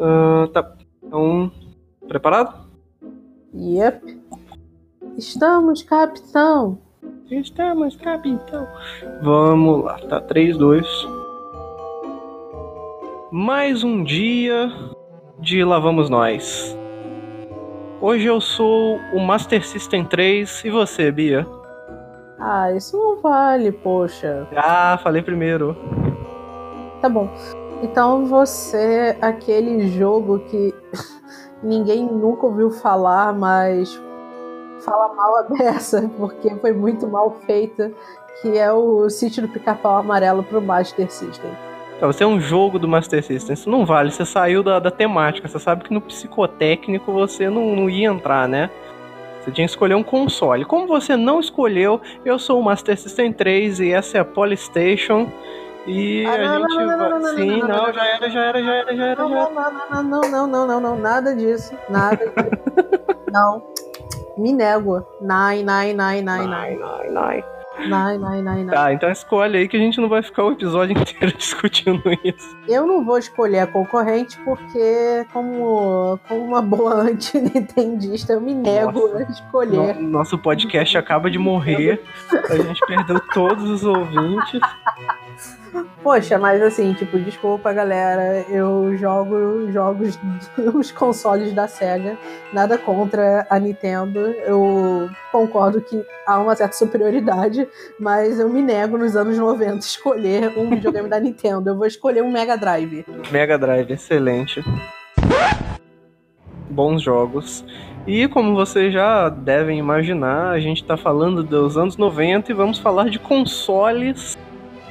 Uh, tá. Então, preparado? Yep. Estamos, capitão. Estamos, capitão. Vamos lá, tá 3, 2. Mais um dia de Lá Vamos Nós. Hoje eu sou o Master System 3 e você, Bia? Ah, isso não vale, poxa. Ah, falei primeiro. Tá bom. Então você, aquele jogo que ninguém nunca ouviu falar, mas fala mal a beça, porque foi muito mal feita, que é o Sítio do Pica-Pau Amarelo pro Master System. Você é um jogo do Master System, isso não vale, você saiu da, da temática, você sabe que no psicotécnico você não, não ia entrar, né? Você tinha que escolher um console. Como você não escolheu, eu sou o Master System 3 e essa é a Polystation. E ah, a não, gente. Não, não, não, Sim, não, já era, já era, já era, já era. Não, não, não, não, não, não, não, nada disso. Nada disso. não. Me nego. Nai, nai, nai, nai, nai. Nai, nai, nai. Nai, nai, Tá, então escolhe aí que a gente não vai ficar o episódio inteiro discutindo isso. Eu não vou escolher a concorrente porque, como, como uma boa anti-nintendista, eu me nego Nossa. a escolher. No, nosso podcast acaba de morrer. a gente perdeu todos os ouvintes. Poxa, mas assim, tipo, desculpa, galera. Eu jogo jogos os consoles da SEGA. Nada contra a Nintendo. Eu concordo que há uma certa superioridade, mas eu me nego nos anos 90 escolher um videogame da Nintendo. Eu vou escolher um Mega Drive. Mega Drive, excelente. Bons jogos. E como vocês já devem imaginar, a gente está falando dos anos 90 e vamos falar de consoles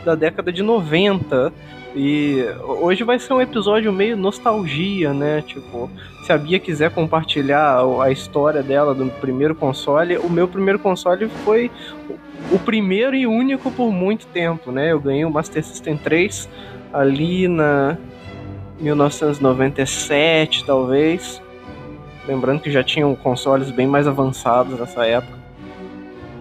da década de 90. E hoje vai ser um episódio meio nostalgia, né? Tipo, se a Bia quiser compartilhar a história dela do primeiro console, o meu primeiro console foi o primeiro e único por muito tempo, né? Eu ganhei o Master System 3 ali na 1997, talvez. Lembrando que já tinham consoles bem mais avançados nessa época.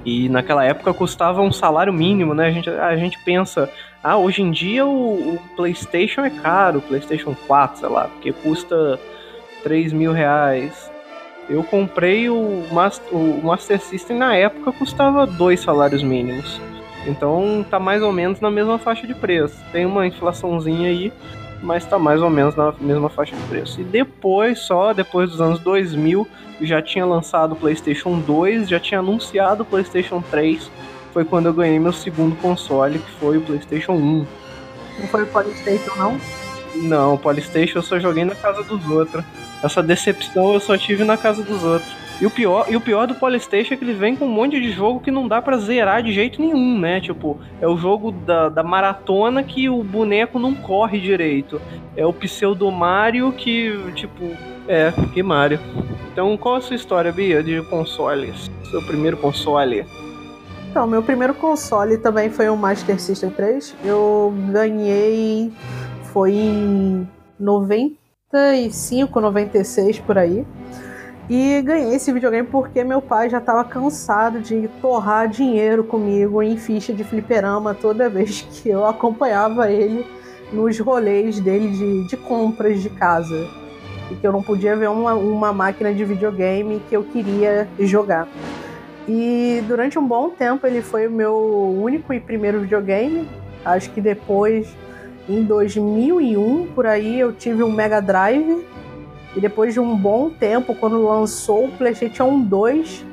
E naquela época custava um salário mínimo, né? A gente, a gente pensa, ah, hoje em dia o, o PlayStation é caro, o PlayStation 4, sei lá, porque custa 3 mil reais. Eu comprei o Master, o Master System na época custava dois salários mínimos. Então tá mais ou menos na mesma faixa de preço. Tem uma inflaçãozinha aí, mas tá mais ou menos na mesma faixa de preço. E depois, só depois dos anos 2000, já tinha lançado o PlayStation 2, já tinha anunciado o PlayStation 3. Foi quando eu ganhei meu segundo console, que foi o PlayStation 1. Não foi o PlayStation, não? Não, o PlayStation eu só joguei na casa dos outros. Essa decepção eu só tive na casa dos outros. E o pior, e o pior do Polystation é que ele vem com um monte de jogo que não dá para zerar de jeito nenhum, né? Tipo, é o jogo da, da maratona que o boneco não corre direito. É o pseudo Mario que, tipo, é, que Mario. Então, qual a sua história, Bia, de consoles? Seu primeiro console? Então, meu primeiro console também foi um Master System 3. Eu ganhei. Foi em 95, 96 por aí. E ganhei esse videogame porque meu pai já estava cansado de torrar dinheiro comigo em ficha de fliperama toda vez que eu acompanhava ele nos rolês dele de, de compras de casa. E que eu não podia ver uma, uma máquina de videogame que eu queria jogar. E durante um bom tempo ele foi o meu único e primeiro videogame. Acho que depois, em 2001, por aí, eu tive um Mega Drive e depois de um bom tempo, quando lançou o PlayStation 2,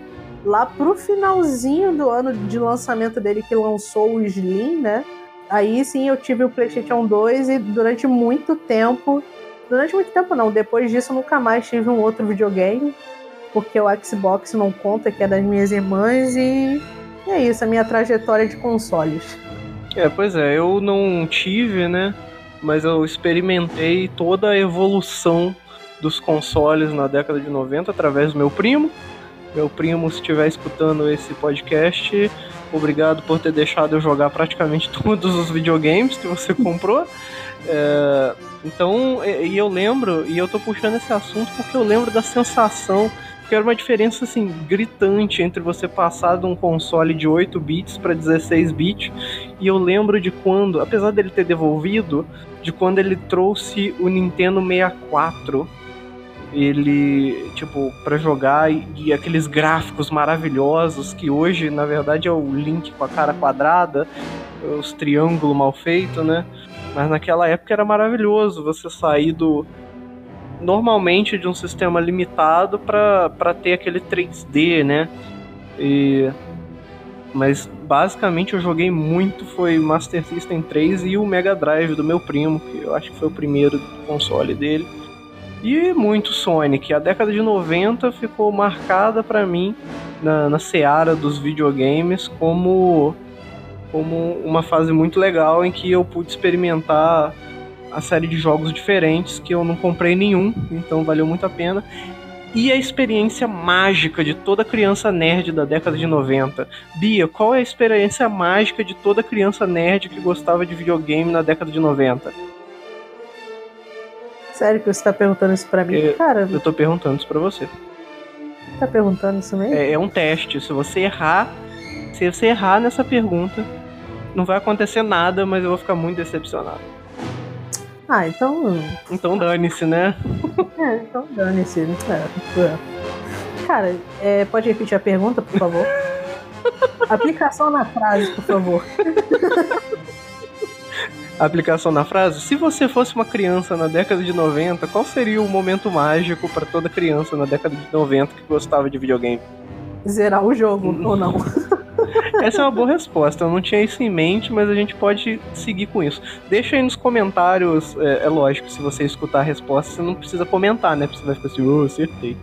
lá pro finalzinho do ano de lançamento dele, que lançou o Slim, né? Aí sim eu tive o PlayStation 2 e durante muito tempo. Durante muito tempo não, depois disso nunca mais tive um outro videogame, porque o Xbox não conta, que é das minhas irmãs, e é isso, a minha trajetória de consoles. É, pois é, eu não tive, né? Mas eu experimentei toda a evolução dos consoles na década de 90 através do meu primo. Meu primo, se estiver escutando esse podcast, obrigado por ter deixado eu jogar praticamente todos os videogames que você comprou. É, então, e eu lembro, e eu tô puxando esse assunto porque eu lembro da sensação que era uma diferença assim gritante entre você passar de um console de 8 bits para 16 bits. E eu lembro de quando, apesar dele ter devolvido, de quando ele trouxe o Nintendo 64 ele, tipo, para jogar e, e, aqueles gráficos maravilhosos que hoje, na verdade, é o Link com a cara quadrada, os triângulos mal feitos, né? Mas naquela época era maravilhoso você sair do normalmente de um sistema limitado para ter aquele 3D, né? E mas basicamente eu joguei muito foi Master System 3 e o Mega Drive do meu primo, que eu acho que foi o primeiro console dele. E muito Sonic. A década de 90 ficou marcada para mim na, na seara dos videogames como como uma fase muito legal em que eu pude experimentar a série de jogos diferentes que eu não comprei nenhum, então valeu muito a pena. E a experiência mágica de toda criança nerd da década de 90. Bia, qual é a experiência mágica de toda criança nerd que gostava de videogame na década de 90? Sério que você tá perguntando isso pra mim? Eu, Cara, eu tô perguntando isso pra você. Tá perguntando isso mesmo? É, é um teste. Se você errar, se você errar nessa pergunta, não vai acontecer nada, mas eu vou ficar muito decepcionado. Ah, então. Então dane-se, né? É, então dane-se. É, é. Cara, é, pode repetir a pergunta, por favor? Aplicação na frase, por favor. Aplicação na frase: Se você fosse uma criança na década de 90, qual seria o momento mágico para toda criança na década de 90 que gostava de videogame? Zerar o jogo, ou não? Essa é uma boa resposta. Eu não tinha isso em mente, mas a gente pode seguir com isso. Deixa aí nos comentários. É, é lógico, se você escutar a resposta, você não precisa comentar, né? Porque você vai ficar assim, oh, acertei.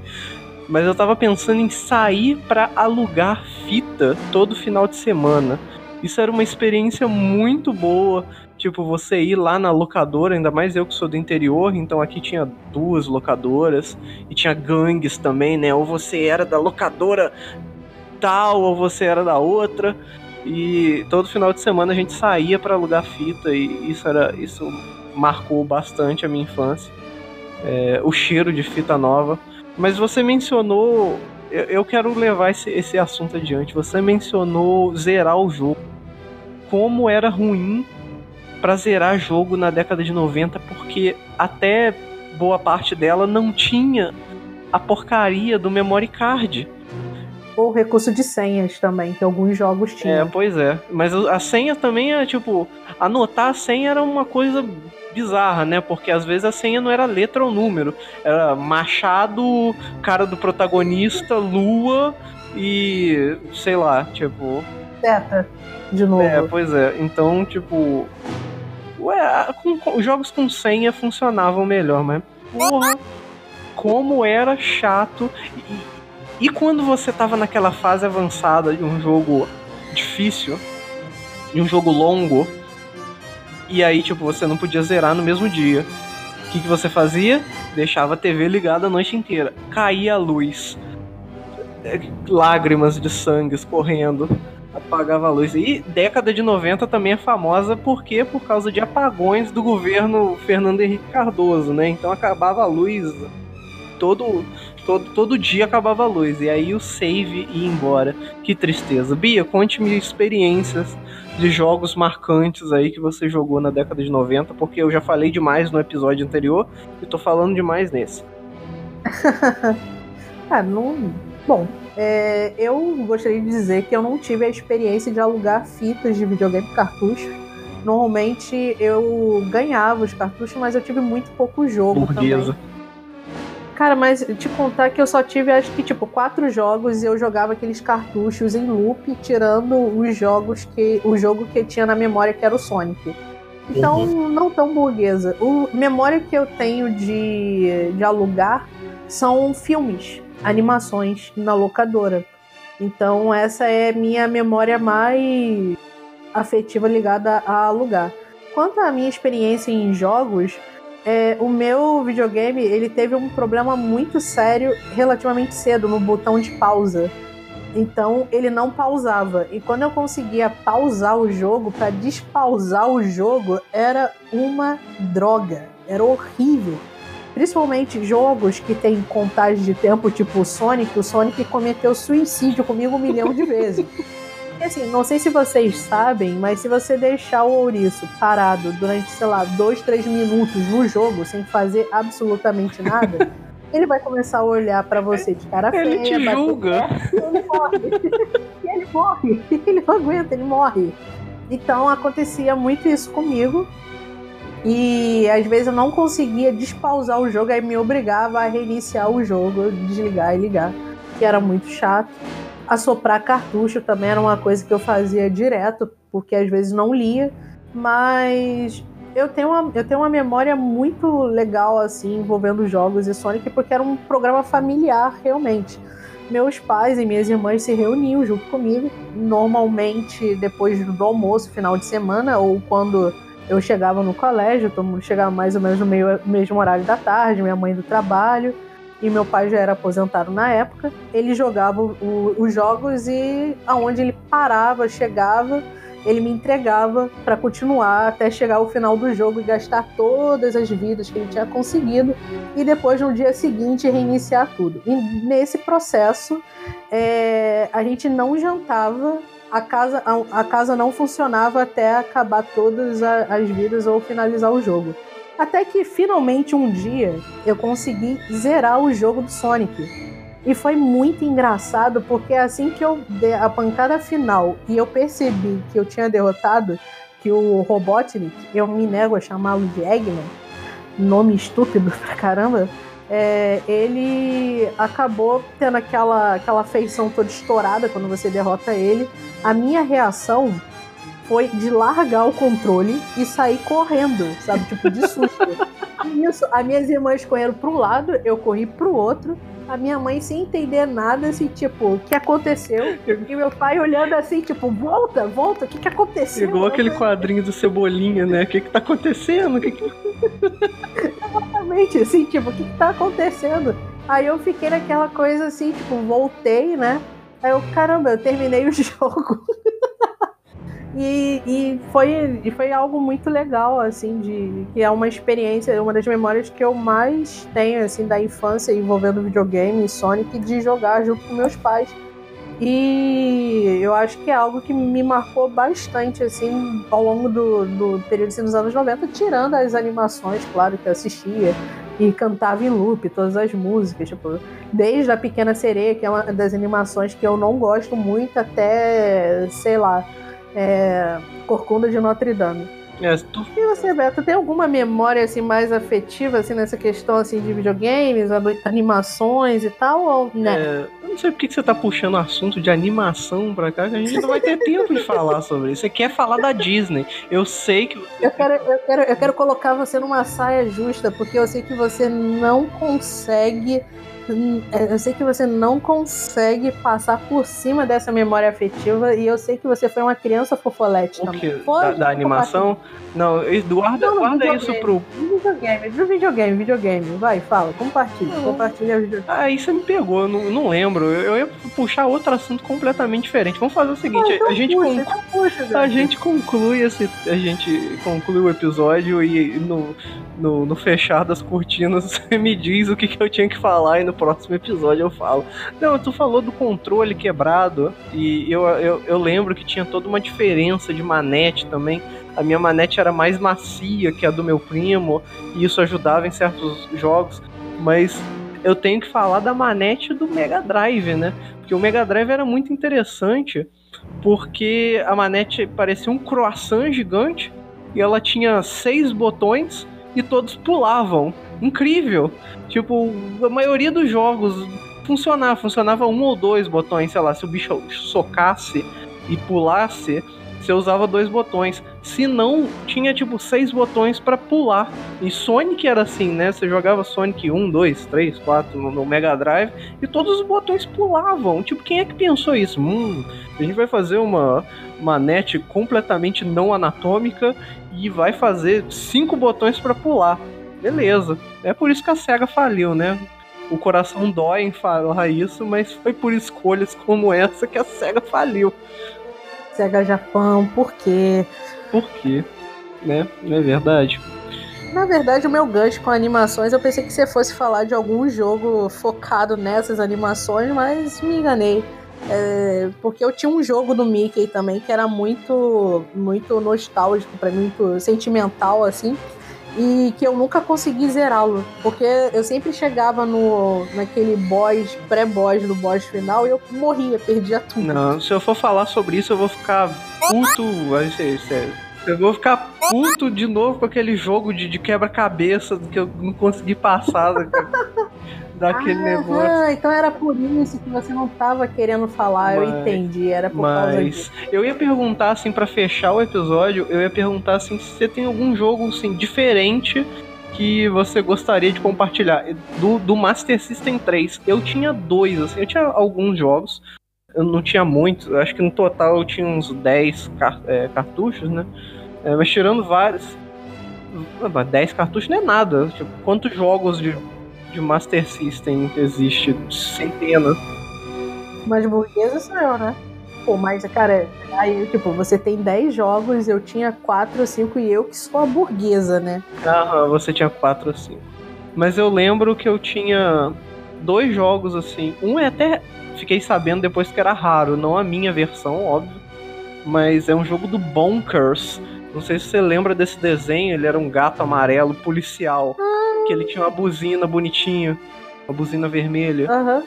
Mas eu tava pensando em sair para alugar fita todo final de semana. Isso era uma experiência muito boa. Tipo, você ir lá na locadora, ainda mais eu que sou do interior, então aqui tinha duas locadoras e tinha gangues também, né? Ou você era da locadora tal, ou você era da outra. E todo final de semana a gente saía para alugar fita e isso era isso marcou bastante a minha infância. É, o cheiro de fita nova. Mas você mencionou, eu, eu quero levar esse, esse assunto adiante. Você mencionou zerar o jogo. Como era ruim para zerar jogo na década de 90, porque até boa parte dela não tinha a porcaria do memory card ou recurso de senhas também, que alguns jogos tinham. É, pois é. Mas a senha também é tipo. Anotar a senha era uma coisa bizarra, né? Porque às vezes a senha não era letra ou número. Era Machado, cara do protagonista, Lua e. sei lá, tipo. Seta, de novo. É, pois é. Então, tipo. Ué, com, com, jogos com senha funcionavam melhor, mas. Porra! Como era chato. E, e quando você tava naquela fase avançada de um jogo difícil, de um jogo longo, e aí, tipo, você não podia zerar no mesmo dia. O que, que você fazia? Deixava a TV ligada a noite inteira. Caía a luz. É, lágrimas de sangue escorrendo. Apagava a luz. E década de 90 também é famosa porque por causa de apagões do governo Fernando Henrique Cardoso, né? Então acabava a luz todo todo, todo dia acabava a luz. E aí o save ia embora. Que tristeza. Bia, conte-me experiências de jogos marcantes aí que você jogou na década de 90, porque eu já falei demais no episódio anterior e tô falando demais nesse. ah, não. Bom, é, eu gostaria de dizer que eu não tive a experiência de alugar fitas de videogame cartucho. Normalmente eu ganhava os cartuchos, mas eu tive muito pouco jogo Burguesa. também. Cara, mas te contar que eu só tive, acho que, tipo, quatro jogos e eu jogava aqueles cartuchos em loop, tirando os jogos que. o jogo que tinha na memória, que era o Sonic. Então, uhum. não tão burguesa. O memória que eu tenho de, de alugar são filmes, animações na locadora. Então, essa é minha memória mais afetiva ligada a alugar. Quanto à minha experiência em jogos, é, o meu videogame ele teve um problema muito sério relativamente cedo no botão de pausa. Então ele não pausava. E quando eu conseguia pausar o jogo, para despausar o jogo, era uma droga. Era horrível. Principalmente jogos que tem contagem de tempo, tipo o Sonic. O Sonic cometeu suicídio comigo um milhão de vezes. Porque assim, não sei se vocês sabem, mas se você deixar o ouriço parado durante, sei lá, dois, três minutos no jogo, sem fazer absolutamente nada, ele vai começar a olhar para você de cara feia. Ele te julga. E ele morre. e ele morre. Ele não aguenta, ele morre. Então acontecia muito isso comigo. E às vezes eu não conseguia despausar o jogo, aí me obrigava a reiniciar o jogo, desligar e ligar, que era muito chato. Assoprar cartucho também era uma coisa que eu fazia direto, porque às vezes não lia, mas eu tenho uma, eu tenho uma memória muito legal assim envolvendo jogos e Sonic, porque era um programa familiar realmente. Meus pais e minhas irmãs se reuniam junto comigo, normalmente depois do almoço, final de semana, ou quando eu chegava no colégio, chegava mais ou menos no meio, mesmo horário da tarde, minha mãe do trabalho, e meu pai já era aposentado na época. Ele jogava o, os jogos e aonde ele parava, chegava, ele me entregava para continuar até chegar ao final do jogo e gastar todas as vidas que ele tinha conseguido e depois no dia seguinte reiniciar tudo. E nesse processo é, a gente não jantava a casa, a, a, casa não funcionava até acabar todas as vidas ou finalizar o jogo. Até que finalmente um dia eu consegui zerar o jogo do Sonic. E foi muito engraçado porque assim que eu dei a pancada final e eu percebi que eu tinha derrotado, que o Robotnik, eu me nego a chamá-lo de Eggman, nome estúpido pra caramba, é, ele acabou tendo aquela, aquela feição toda estourada quando você derrota ele. A minha reação foi de largar o controle e sair correndo, sabe? Tipo, de susto. Isso, as minhas irmãs correram para um lado, eu corri para o outro. A minha mãe sem entender nada, assim, tipo, o que aconteceu? E meu pai olhando assim, tipo, volta, volta, o que, que aconteceu? Igual aquele quadrinho do Cebolinha, né? O que, que tá acontecendo? Que que... Exatamente, assim, tipo, o que, que tá acontecendo? Aí eu fiquei naquela coisa assim, tipo, voltei, né? Aí eu, caramba, eu terminei o jogo. E, e, foi, e foi algo muito legal, assim, de que é uma experiência, uma das memórias que eu mais tenho, assim, da infância envolvendo videogame e Sonic, de jogar junto com meus pais. E eu acho que é algo que me marcou bastante, assim, ao longo do, do período assim, dos anos 90, tirando as animações, claro, que eu assistia e cantava em loop todas as músicas, tipo, desde a Pequena Sereia, que é uma das animações que eu não gosto muito, até, sei lá, é, Corcunda de Notre Dame. É, tu... E você, Beto, tem alguma memória assim mais afetiva assim nessa questão assim de videogames, animações e tal ou né? É, não sei por que você tá puxando assunto de animação pra cá, que a gente não vai ter tempo de falar sobre isso. Você quer falar da Disney? Eu sei que eu quero, eu quero, eu quero colocar você numa saia justa, porque eu sei que você não consegue é, eu sei que você não consegue passar por cima dessa memória afetiva e eu sei que você foi uma criança fofolete o também. Da, da animação? Não, Eduardo, não, guarda isso pro. Videogame, do videogame, videogame. Vai, fala, compartilha. Não. Compartilha o videogame. Ah, isso me pegou, não, não lembro. Eu, eu, ia puxar outro assunto completamente diferente. Vamos fazer o seguinte: então a, gente puxa, conclu... então puxa, a gente conclui esse. A gente conclui o episódio e no, no, no fechar das cortinas você me diz o que, que eu tinha que falar e no próximo episódio eu falo. Não, tu falou do controle quebrado e eu, eu, eu lembro que tinha toda uma diferença de manete também a minha manete era mais macia que a do meu primo, e isso ajudava em certos jogos, mas eu tenho que falar da manete do Mega Drive, né? Porque o Mega Drive era muito interessante, porque a manete parecia um croissant gigante, e ela tinha seis botões e todos pulavam. Incrível! Tipo, a maioria dos jogos funcionava, funcionava um ou dois botões, sei lá, se o bicho socasse e pulasse, você usava dois botões. Se não, tinha tipo seis botões para pular. E Sonic era assim, né? Você jogava Sonic 1, 2, 3, 4 no, Mega Drive e todos os botões pulavam. Tipo, quem é que pensou isso? Hum, a gente vai fazer uma manete completamente não anatômica e vai fazer cinco botões para pular. Beleza. É por isso que a SEGA faliu, né? O coração dói em falar isso, mas foi por escolhas como essa que a SEGA faliu. Sega Japão, por quê? Por quê? Né? Não é verdade? Na verdade, o meu gancho com animações, eu pensei que você fosse falar de algum jogo focado nessas animações, mas me enganei. É, porque eu tinha um jogo do Mickey também que era muito, muito nostálgico para mim, muito sentimental, assim e que eu nunca consegui zerá-lo, porque eu sempre chegava no naquele boss, pré-boss do boss final e eu morria, perdia tudo. Não, se eu for falar sobre isso, eu vou ficar puto, sério. Eu vou ficar puto de novo com aquele jogo de, de quebra-cabeça que eu não consegui passar. Daquele ah, negócio. Ah, então era por isso que você não tava querendo falar, mas, eu entendi, era por mas causa disso. Eu ia perguntar assim para fechar o episódio, eu ia perguntar assim se você tem algum jogo assim diferente que você gostaria de compartilhar do, do Master System 3. Eu tinha dois, assim, eu tinha alguns jogos, eu não tinha muitos, acho que no total eu tinha uns 10 car é, cartuchos, né? É, mas tirando vários, 10 cartuchos não é nada. Tipo, quantos jogos de de Master System existe centenas. Mas burguesa sou eu, né? Pô, mas, cara, aí, tipo, você tem 10 jogos, eu tinha 4 ou 5 e eu que sou a burguesa, né? Aham, você tinha 4 ou 5. Mas eu lembro que eu tinha dois jogos assim. Um é até. Fiquei sabendo depois que era raro, não a minha versão, óbvio. Mas é um jogo do Bonkers. Não sei se você lembra desse desenho, ele era um gato amarelo policial. Que ele tinha uma buzina bonitinha, uma buzina vermelha. Uhum.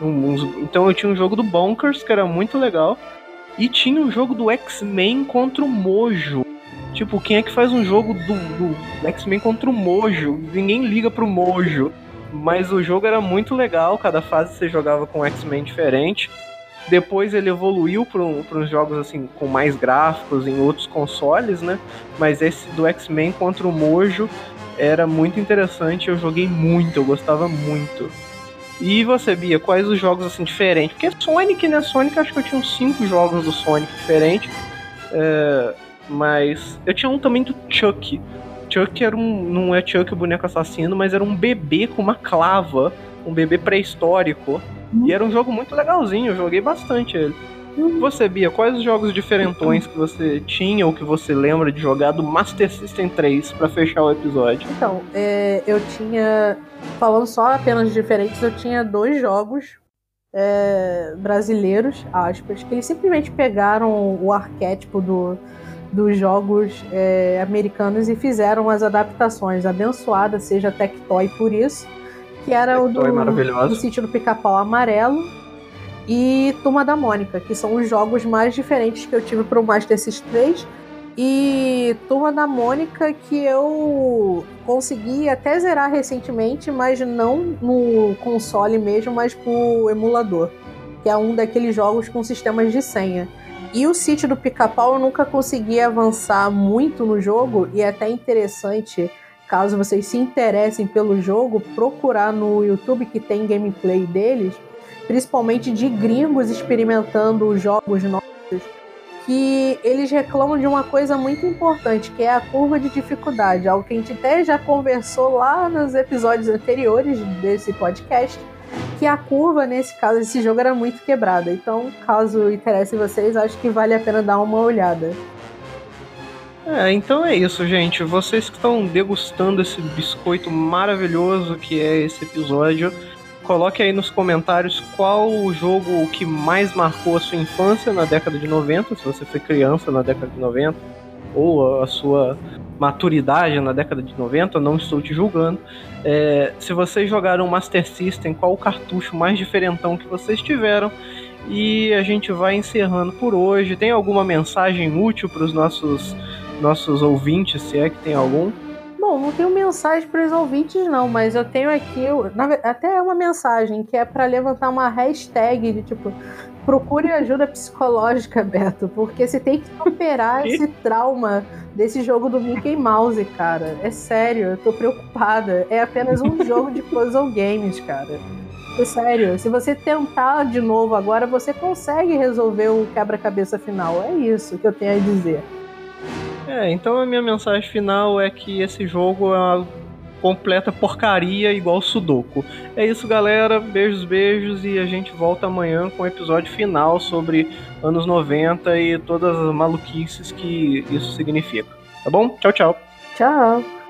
Um, um, então eu tinha um jogo do Bonkers, que era muito legal. E tinha um jogo do X-Men contra o Mojo. Tipo, quem é que faz um jogo do, do X-Men contra o Mojo? Ninguém liga pro Mojo. Mas o jogo era muito legal, cada fase você jogava com um X-Men diferente. Depois ele evoluiu para uns jogos assim com mais gráficos em outros consoles, né? Mas esse do X-Men contra o Mojo era muito interessante, eu joguei muito, eu gostava muito. E você, Bia, quais os jogos assim diferentes? Porque Sonic, né? Sonic, acho que eu tinha uns 5 jogos do Sonic diferentes. É, mas eu tinha um também do Chuck. Chuck era um. Não é Chuck o boneco assassino, mas era um bebê com uma clava. Um bebê pré-histórico. E era um jogo muito legalzinho, eu joguei bastante ele. Você, Bia, quais os jogos diferentões que você tinha ou que você lembra de jogar do Master System 3 para fechar o episódio? Então, é, eu tinha. Falando só apenas de diferentes, eu tinha dois jogos é, brasileiros, aspas, que eles simplesmente pegaram o arquétipo do, dos jogos é, americanos e fizeram as adaptações. Abençoada seja Tectoy por isso. Que era Tectoy o do, do sítio do pica-pau amarelo e Turma da Mônica, que são os jogos mais diferentes que eu tive pro Master System 3. E Turma da Mônica que eu consegui até zerar recentemente, mas não no console mesmo, mas pro emulador, que é um daqueles jogos com sistemas de senha. E o sítio do pica-pau eu nunca consegui avançar muito no jogo, e é até interessante, caso vocês se interessem pelo jogo, procurar no YouTube que tem gameplay deles principalmente de gringos experimentando jogos novos, que eles reclamam de uma coisa muito importante, que é a curva de dificuldade, algo que a gente até já conversou lá nos episódios anteriores desse podcast, que a curva, nesse caso, esse jogo era muito quebrada. Então, caso interesse vocês, acho que vale a pena dar uma olhada. É, então é isso, gente. Vocês que estão degustando esse biscoito maravilhoso que é esse episódio, Coloque aí nos comentários qual o jogo que mais marcou a sua infância na década de 90, se você foi criança na década de 90, ou a sua maturidade na década de 90, não estou te julgando. É, se vocês jogaram Master System, qual o cartucho mais diferentão que vocês tiveram? E a gente vai encerrando por hoje. Tem alguma mensagem útil para os nossos, nossos ouvintes, se é que tem algum? Bom, não tenho mensagem para os ouvintes, não, mas eu tenho aqui até uma mensagem que é para levantar uma hashtag de tipo procure ajuda psicológica, Beto, porque você tem que superar esse trauma desse jogo do Mickey Mouse, cara. É sério, eu tô preocupada. É apenas um jogo de puzzle games, cara. É sério, se você tentar de novo agora, você consegue resolver o quebra-cabeça final. É isso que eu tenho a dizer. É, então a minha mensagem final é que esse jogo é uma completa porcaria igual Sudoku. É isso, galera. Beijos, beijos e a gente volta amanhã com o episódio final sobre anos 90 e todas as maluquices que isso significa. Tá bom? Tchau, tchau. Tchau.